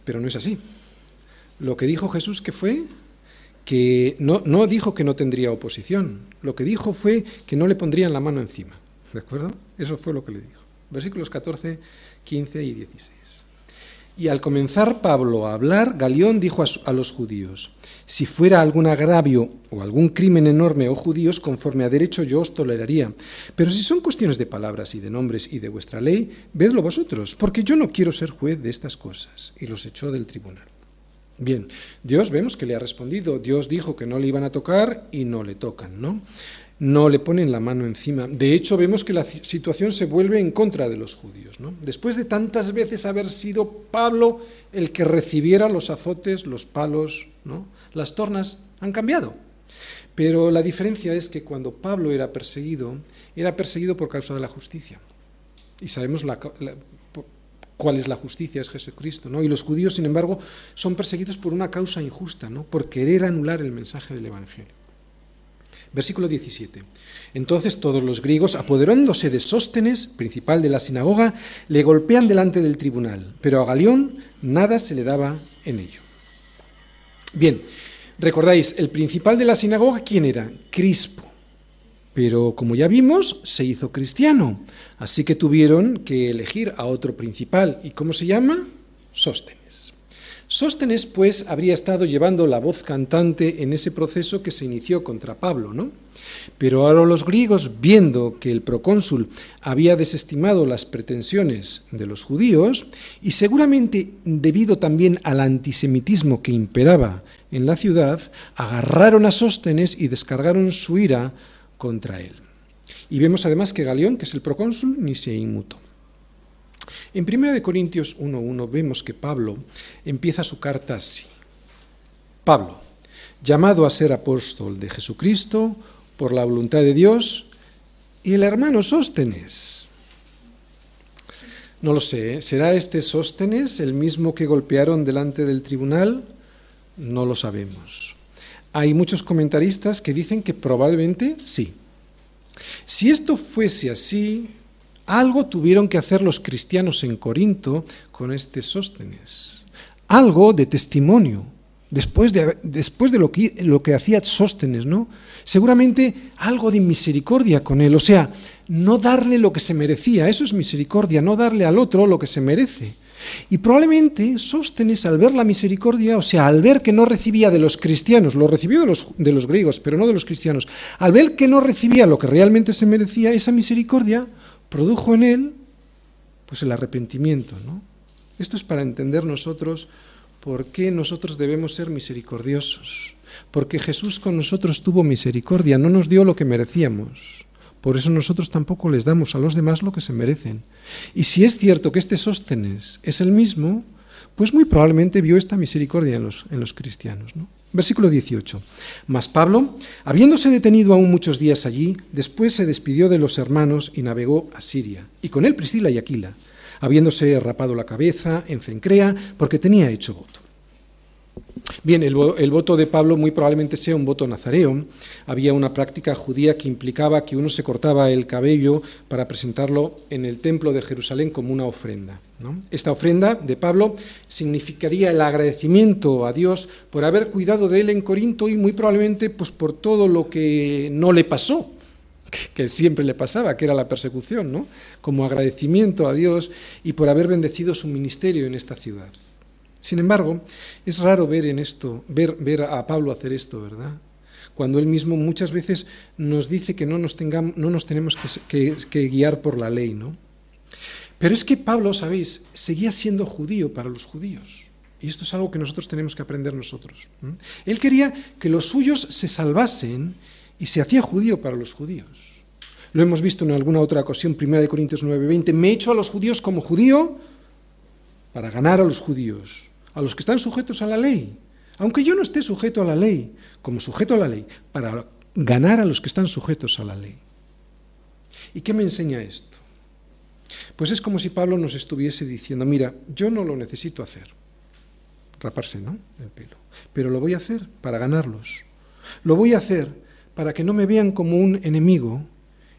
Pero no es así. Lo que dijo Jesús que fue que no, no dijo que no tendría oposición, lo que dijo fue que no le pondrían la mano encima. ¿De acuerdo? Eso fue lo que le dijo. Versículos 14, 15 y 16. Y al comenzar Pablo a hablar, Galión dijo a, los judíos, si fuera algún agravio o algún crimen enorme, oh judíos, conforme a derecho yo os toleraría. Pero si son cuestiones de palabras y de nombres y de vuestra ley, vedlo vosotros, porque yo no quiero ser juez de estas cosas. Y los echó del tribunal. Bien, Dios vemos que le ha respondido. Dios dijo que no le iban a tocar y no le tocan, ¿no? no le ponen la mano encima. De hecho, vemos que la situación se vuelve en contra de los judíos. ¿no? Después de tantas veces haber sido Pablo el que recibiera los azotes, los palos, ¿no? las tornas han cambiado. Pero la diferencia es que cuando Pablo era perseguido, era perseguido por causa de la justicia. Y sabemos cuál es la justicia, es Jesucristo. ¿no? Y los judíos, sin embargo, son perseguidos por una causa injusta, ¿no? por querer anular el mensaje del Evangelio. Versículo 17. Entonces todos los griegos, apoderándose de Sóstenes, principal de la sinagoga, le golpean delante del tribunal, pero a Galión nada se le daba en ello. Bien, recordáis, el principal de la sinagoga, ¿quién era? Crispo. Pero como ya vimos, se hizo cristiano, así que tuvieron que elegir a otro principal. ¿Y cómo se llama? Sóstenes. Sóstenes, pues, habría estado llevando la voz cantante en ese proceso que se inició contra Pablo, ¿no? Pero ahora los griegos, viendo que el procónsul había desestimado las pretensiones de los judíos, y seguramente debido también al antisemitismo que imperaba en la ciudad, agarraron a Sóstenes y descargaron su ira contra él. Y vemos además que Galeón, que es el procónsul, ni se inmutó. En 1 Corintios 1.1 vemos que Pablo empieza su carta así. Pablo, llamado a ser apóstol de Jesucristo por la voluntad de Dios, y el hermano Sóstenes. No lo sé, ¿eh? ¿será este Sóstenes el mismo que golpearon delante del tribunal? No lo sabemos. Hay muchos comentaristas que dicen que probablemente sí. Si esto fuese así, algo tuvieron que hacer los cristianos en Corinto con este Sóstenes. Algo de testimonio, después de, después de lo, que, lo que hacía Sóstenes, ¿no? Seguramente algo de misericordia con él, o sea, no darle lo que se merecía, eso es misericordia, no darle al otro lo que se merece. Y probablemente Sóstenes, al ver la misericordia, o sea, al ver que no recibía de los cristianos, lo recibió de los, de los griegos, pero no de los cristianos, al ver que no recibía lo que realmente se merecía, esa misericordia, produjo en él pues el arrepentimiento, ¿no? Esto es para entender nosotros por qué nosotros debemos ser misericordiosos. Porque Jesús con nosotros tuvo misericordia, no nos dio lo que merecíamos. Por eso nosotros tampoco les damos a los demás lo que se merecen. Y si es cierto que este Sóstenes es el mismo, pues muy probablemente vio esta misericordia en los, en los cristianos. ¿no? Versículo 18. Mas Pablo, habiéndose detenido aún muchos días allí, después se despidió de los hermanos y navegó a Siria, y con él Priscila y Aquila. habiéndose rapado la cabeza en Cencrea, porque tenía hecho voto. Bien, el, voto de Pablo muy probablemente sea un voto nazareo. Había una práctica judía que implicaba que uno se cortaba el cabello para presentarlo en el templo de Jerusalén como una ofrenda. Esta ofrenda de Pablo significaría el agradecimiento a Dios por haber cuidado de él en Corinto y muy probablemente pues, por todo lo que no le pasó, que siempre le pasaba, que era la persecución, ¿no? como agradecimiento a Dios y por haber bendecido su ministerio en esta ciudad. Sin embargo, es raro ver en esto, ver, a Pablo hacer esto, ¿verdad? Cuando él mismo muchas veces nos dice que no nos, tengamos, no nos tenemos que, guiar por la ley, ¿no? Pero es que Pablo, sabéis, seguía siendo judío para los judíos. Y esto es algo que nosotros tenemos que aprender nosotros. Él quería que los suyos se salvasen y se hacía judío para los judíos. Lo hemos visto en alguna otra ocasión, 1 Corintios 9:20, me he hecho a los judíos como judío para ganar a los judíos a los que están sujetos a la ley, aunque yo no esté sujeto a la ley, como sujeto a la ley, para ganar a los que están sujetos a la ley. ¿Y qué me enseña esto? Pues es como si Pablo nos estuviese diciendo, mira, yo no lo necesito hacer, raparse, ¿no? El pelo, pero lo voy a hacer para ganarlos. Lo voy a hacer para que no me vean como un enemigo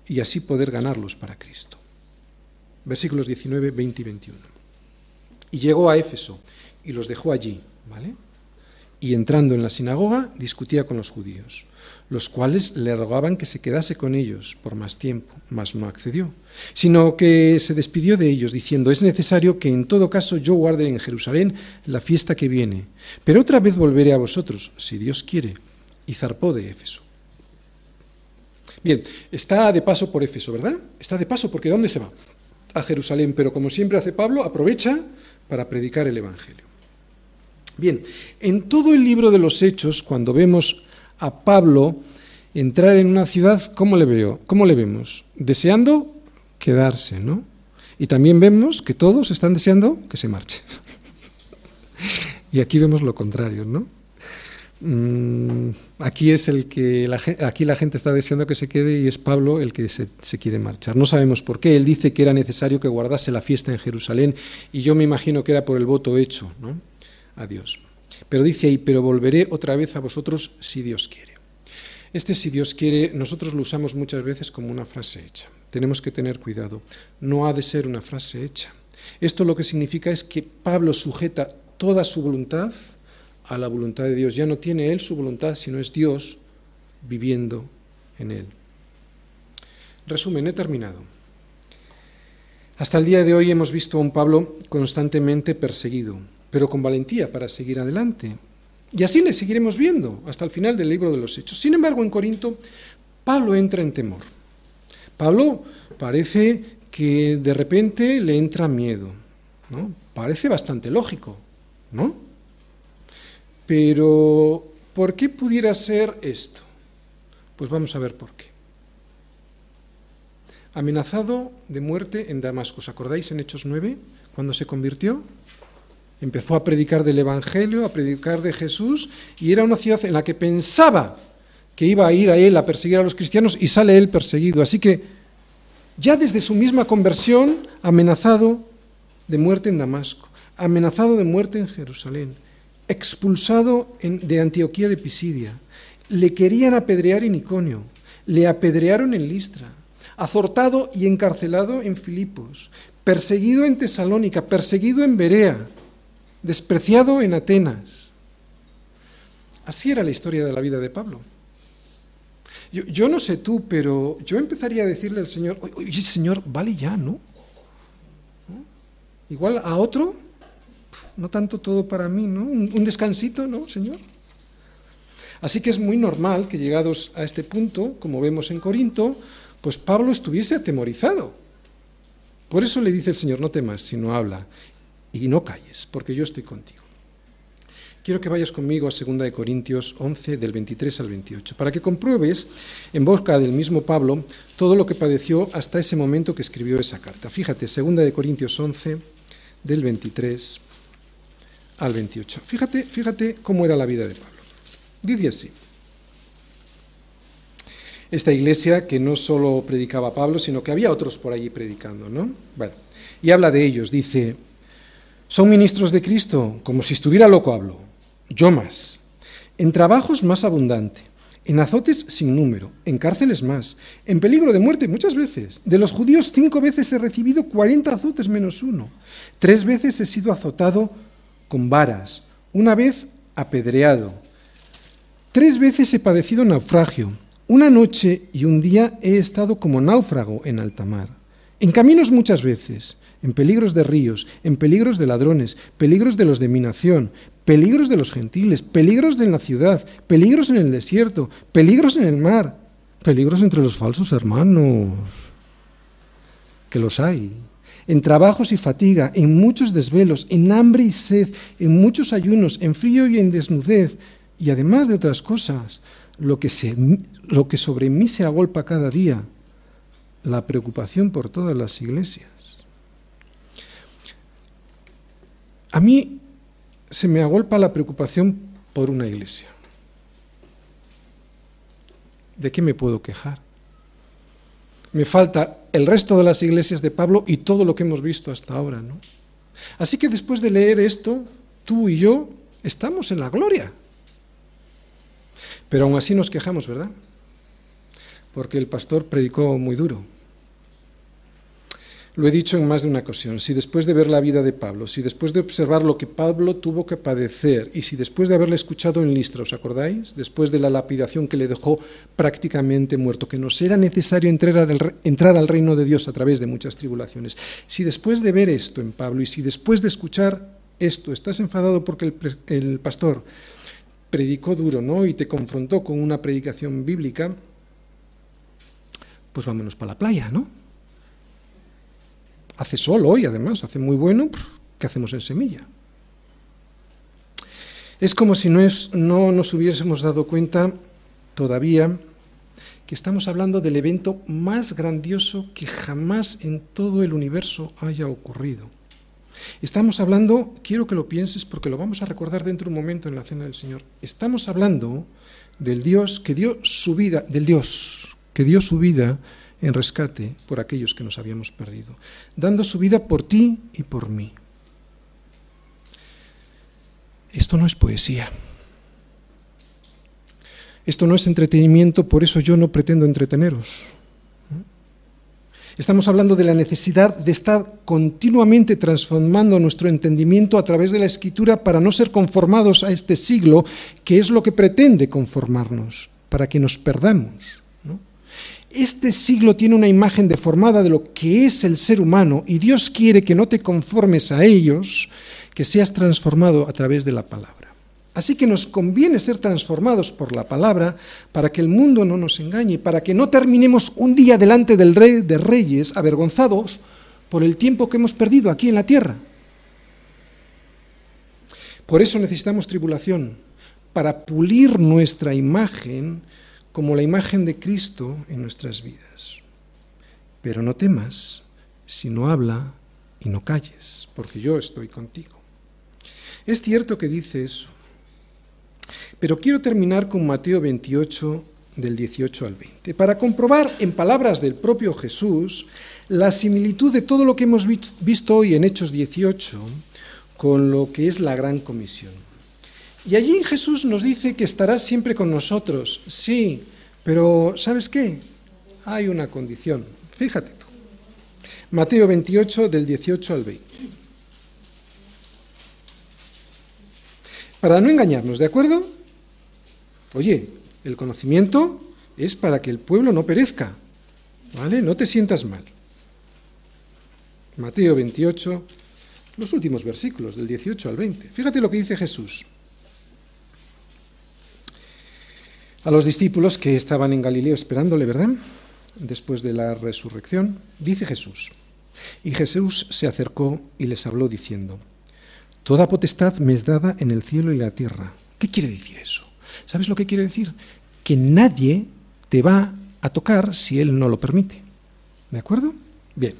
y así poder ganarlos para Cristo. Versículos 19, 20 y 21. Y llegó a Éfeso y los dejó allí, ¿vale? Y entrando en la sinagoga discutía con los judíos, los cuales le rogaban que se quedase con ellos por más tiempo, mas no accedió, sino que se despidió de ellos diciendo, es necesario que en todo caso yo guarde en Jerusalén la fiesta que viene, pero otra vez volveré a vosotros, si Dios quiere, y zarpó de Éfeso. Bien, está de paso por Éfeso, ¿verdad? Está de paso porque ¿dónde se va? A Jerusalén, pero como siempre hace Pablo, aprovecha para predicar el Evangelio. Bien, en todo el libro de los Hechos, cuando vemos a Pablo entrar en una ciudad, ¿cómo le veo? ¿Cómo le vemos? Deseando quedarse, ¿no? Y también vemos que todos están deseando que se marche. y aquí vemos lo contrario, ¿no? Mm, aquí es el que la, aquí la gente está deseando que se quede y es Pablo el que se, se, quiere marchar. No sabemos por qué. Él dice que era necesario que guardase la fiesta en Jerusalén y yo me imagino que era por el voto hecho, ¿no? A Dios. Pero dice ahí, pero volveré otra vez a vosotros si Dios quiere. Este si Dios quiere, nosotros lo usamos muchas veces como una frase hecha. Tenemos que tener cuidado. No ha de ser una frase hecha. Esto lo que significa es que Pablo sujeta toda su voluntad a la voluntad de Dios. Ya no tiene él su voluntad, sino es Dios viviendo en él. Resumen, he terminado. Hasta el día de hoy hemos visto a un Pablo constantemente perseguido, pero con valentía para seguir adelante. Y así le seguiremos viendo hasta el final del libro de los Hechos. Sin embargo, en Corinto, Pablo entra en temor. Pablo parece que de repente le entra miedo. ¿no? Parece bastante lógico, ¿no? Pero, ¿por qué pudiera ser esto? Pues vamos a ver por qué. Amenazado de muerte en Damasco, ¿os acordáis en Hechos 9, cuando se convirtió? Empezó a predicar del Evangelio, a predicar de Jesús, y era una ciudad en la que pensaba que iba a ir a él a perseguir a los cristianos y sale él perseguido. Así que ya desde su misma conversión, amenazado de muerte en Damasco, amenazado de muerte en Jerusalén, expulsado de Antioquía de Pisidia, le querían apedrear en Iconio, le apedrearon en Listra, azortado y encarcelado en Filipos, perseguido en Tesalónica, perseguido en Berea, despreciado en Atenas. Así era la historia de la vida de Pablo. Yo, no sé tú, pero yo empezaría a decirle al Señor, oye Señor, vale ya, ¿no? Igual a otro, no tanto todo para mí, ¿no? Un, un descansito, ¿no, Señor? Así que es muy normal que llegados a este punto, como vemos en Corinto, pues Pablo estuviese atemorizado. Por eso le dice el Señor, no temas, sino habla y no calles, porque yo estoy contigo. Quiero que vayas conmigo a 2 Corintios 11, del 23 al 28, para que compruebes en boca del mismo Pablo todo lo que padeció hasta ese momento que escribió esa carta. Fíjate, 2 Corintios 11, del 23 al 28. Fíjate, fíjate cómo era la vida de Pablo. Dice así. Esta iglesia que no solo predicaba Pablo, sino que había otros por allí predicando, ¿no? Bueno, y habla de ellos. Dice, son ministros de Cristo, como si estuviera loco hablo, yo más, en trabajos más abundante, en azotes sin número, en cárceles más, en peligro de muerte muchas veces. De los judíos cinco veces he recibido cuarenta azotes menos uno. Tres veces he sido azotado con varas, una vez apedreado. Tres veces he padecido naufragio. Una noche y un día he estado como náufrago en alta mar. En caminos muchas veces, en peligros de ríos, en peligros de ladrones, peligros de los de mi nación, peligros de los gentiles, peligros de la ciudad, peligros en el desierto, peligros en el mar, peligros entre los falsos hermanos, que los hay, en trabajos y fatiga, en muchos desvelos, en hambre y sed, en muchos ayunos, en frío y en desnudez, y además de otras cosas, lo que, se, lo que sobre mí se agolpa cada día, la preocupación por todas las iglesias. A mí se me agolpa la preocupación por una iglesia. ¿De qué me puedo quejar? Me falta el resto de las iglesias de Pablo y todo lo que hemos visto hasta ahora, ¿no? Así que después de leer esto, tú y yo estamos en la gloria. Pero aún así nos quejamos, ¿verdad? Porque el pastor predicó muy duro. Lo he dicho en más de una ocasión, si después de ver la vida de Pablo, si después de observar lo que Pablo tuvo que padecer y si después de haberle escuchado en Listra, ¿os acordáis? Después de la lapidación que le dejó prácticamente muerto, que nos era necesario entrar al, entrar al reino de Dios a través de muchas tribulaciones, si después de ver esto en Pablo y si después de escuchar esto estás enfadado porque el, el pastor predicó duro, ¿no? Y te confrontó con una predicación bíblica, pues vámonos para la playa, ¿no? Hace sol hoy, además, hace muy bueno, pues, ¿qué hacemos en semilla? Es como si no, no nos hubiésemos dado cuenta todavía que estamos hablando del evento más grandioso que jamás en todo el universo haya ocurrido. Estamos hablando, quiero que lo pienses porque lo vamos a recordar dentro de un momento en la cena del Señor. Estamos hablando del Dios que dio su vida, del Dios que dio su vida en rescate por aquellos que nos habíamos perdido, dando su vida por ti y por mí. Esto no es poesía. Esto no es entretenimiento, por eso yo no pretendo entreteneros. Estamos hablando de la necesidad de estar continuamente transformando nuestro entendimiento a través de la escritura para no ser conformados a este siglo, que es lo que pretende conformarnos, para que nos perdamos. Este siglo tiene una imagen deformada de lo que es el ser humano y Dios quiere que no te conformes a ellos, que seas transformado a través de la palabra. Así que nos conviene ser transformados por la palabra para que el mundo no nos engañe, para que no terminemos un día delante del rey de reyes avergonzados por el tiempo que hemos perdido aquí en la tierra. Por eso necesitamos tribulación, para pulir nuestra imagen como la imagen de Cristo en nuestras vidas. Pero no temas, sino habla y no calles, porque yo estoy contigo. Es cierto que dice eso, pero quiero terminar con Mateo 28, del 18 al 20, para comprobar en palabras del propio Jesús la similitud de todo lo que hemos visto hoy en Hechos 18 con lo que es la gran comisión. Y allí Jesús nos dice que estará siempre con nosotros, sí, pero ¿sabes qué? Hay una condición, fíjate tú. Mateo 28 del 18 al 20. Para no engañarnos, ¿de acuerdo? Oye, el conocimiento es para que el pueblo no perezca, ¿vale? No te sientas mal. Mateo 28, los últimos versículos, del 18 al 20. Fíjate lo que dice Jesús. A los discípulos que estaban en Galileo esperándole, ¿verdad? Después de la resurrección, dice Jesús. Y Jesús se acercó y les habló diciendo, Toda potestad me es dada en el cielo y la tierra. ¿Qué quiere decir eso? ¿Sabes lo que quiere decir? Que nadie te va a tocar si Él no lo permite. ¿De acuerdo? Bien.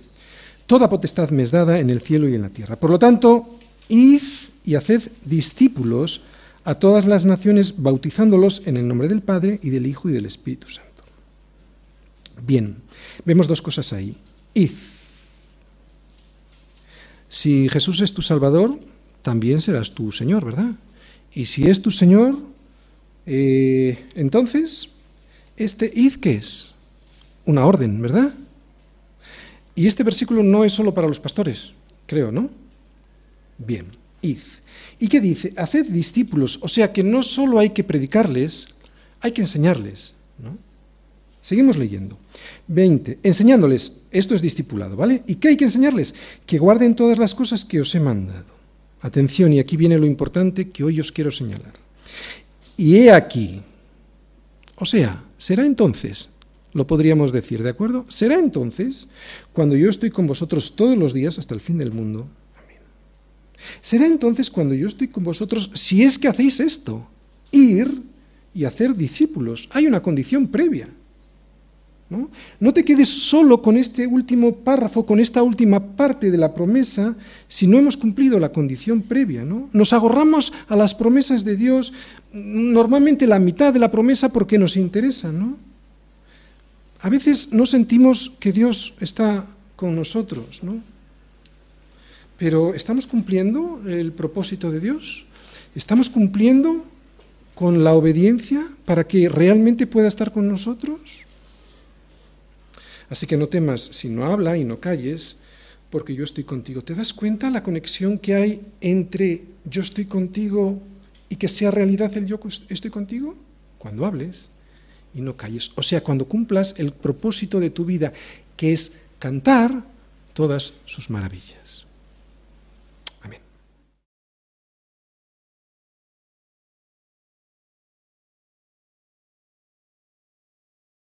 Toda potestad me es dada en el cielo y en la tierra. Por lo tanto, id y haced discípulos a todas las naciones, bautizándolos en el nombre del Padre y del Hijo y del Espíritu Santo. Bien, vemos dos cosas ahí. Id. Si Jesús es tu Salvador, también serás tu Señor, ¿verdad? Y si es tu Señor, eh, entonces, este id, ¿qué es? Una orden, ¿verdad? Y este versículo no es solo para los pastores, creo, ¿no? Bien, id. ¿Y qué dice? Haced discípulos, o sea que no solo hay que predicarles, hay que enseñarles. Seguimos leyendo. 20. Enseñándoles, esto es discipulado, ¿vale? ¿Y qué hay que enseñarles? Que guarden todas las cosas que os he mandado. Atención, y aquí viene lo importante que hoy os quiero señalar. Y he aquí, o sea, será entonces, lo podríamos decir, ¿de acuerdo? Será entonces cuando yo estoy con vosotros todos los días hasta el fin del mundo. Será entonces cuando yo estoy con vosotros, si es que hacéis esto, ir y hacer discípulos. Hay una condición previa. ¿no? te quedes solo con este último párrafo, con esta última parte de la promesa, si no hemos cumplido la condición previa. ¿no? Nos agorramos a las promesas de Dios, normalmente la mitad de la promesa porque nos interesa. ¿no? A veces no sentimos que Dios está con nosotros, ¿no? Pero ¿estamos cumpliendo el propósito de Dios? ¿Estamos cumpliendo con la obediencia para que realmente pueda estar con nosotros? Así que no temas si no habla y no calles, porque yo estoy contigo. ¿Te das cuenta la conexión que hay entre yo estoy contigo y que sea realidad el yo estoy contigo? Cuando hables y no calles. O sea, cuando cumplas el propósito de tu vida, que es cantar todas sus maravillas.